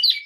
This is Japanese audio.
you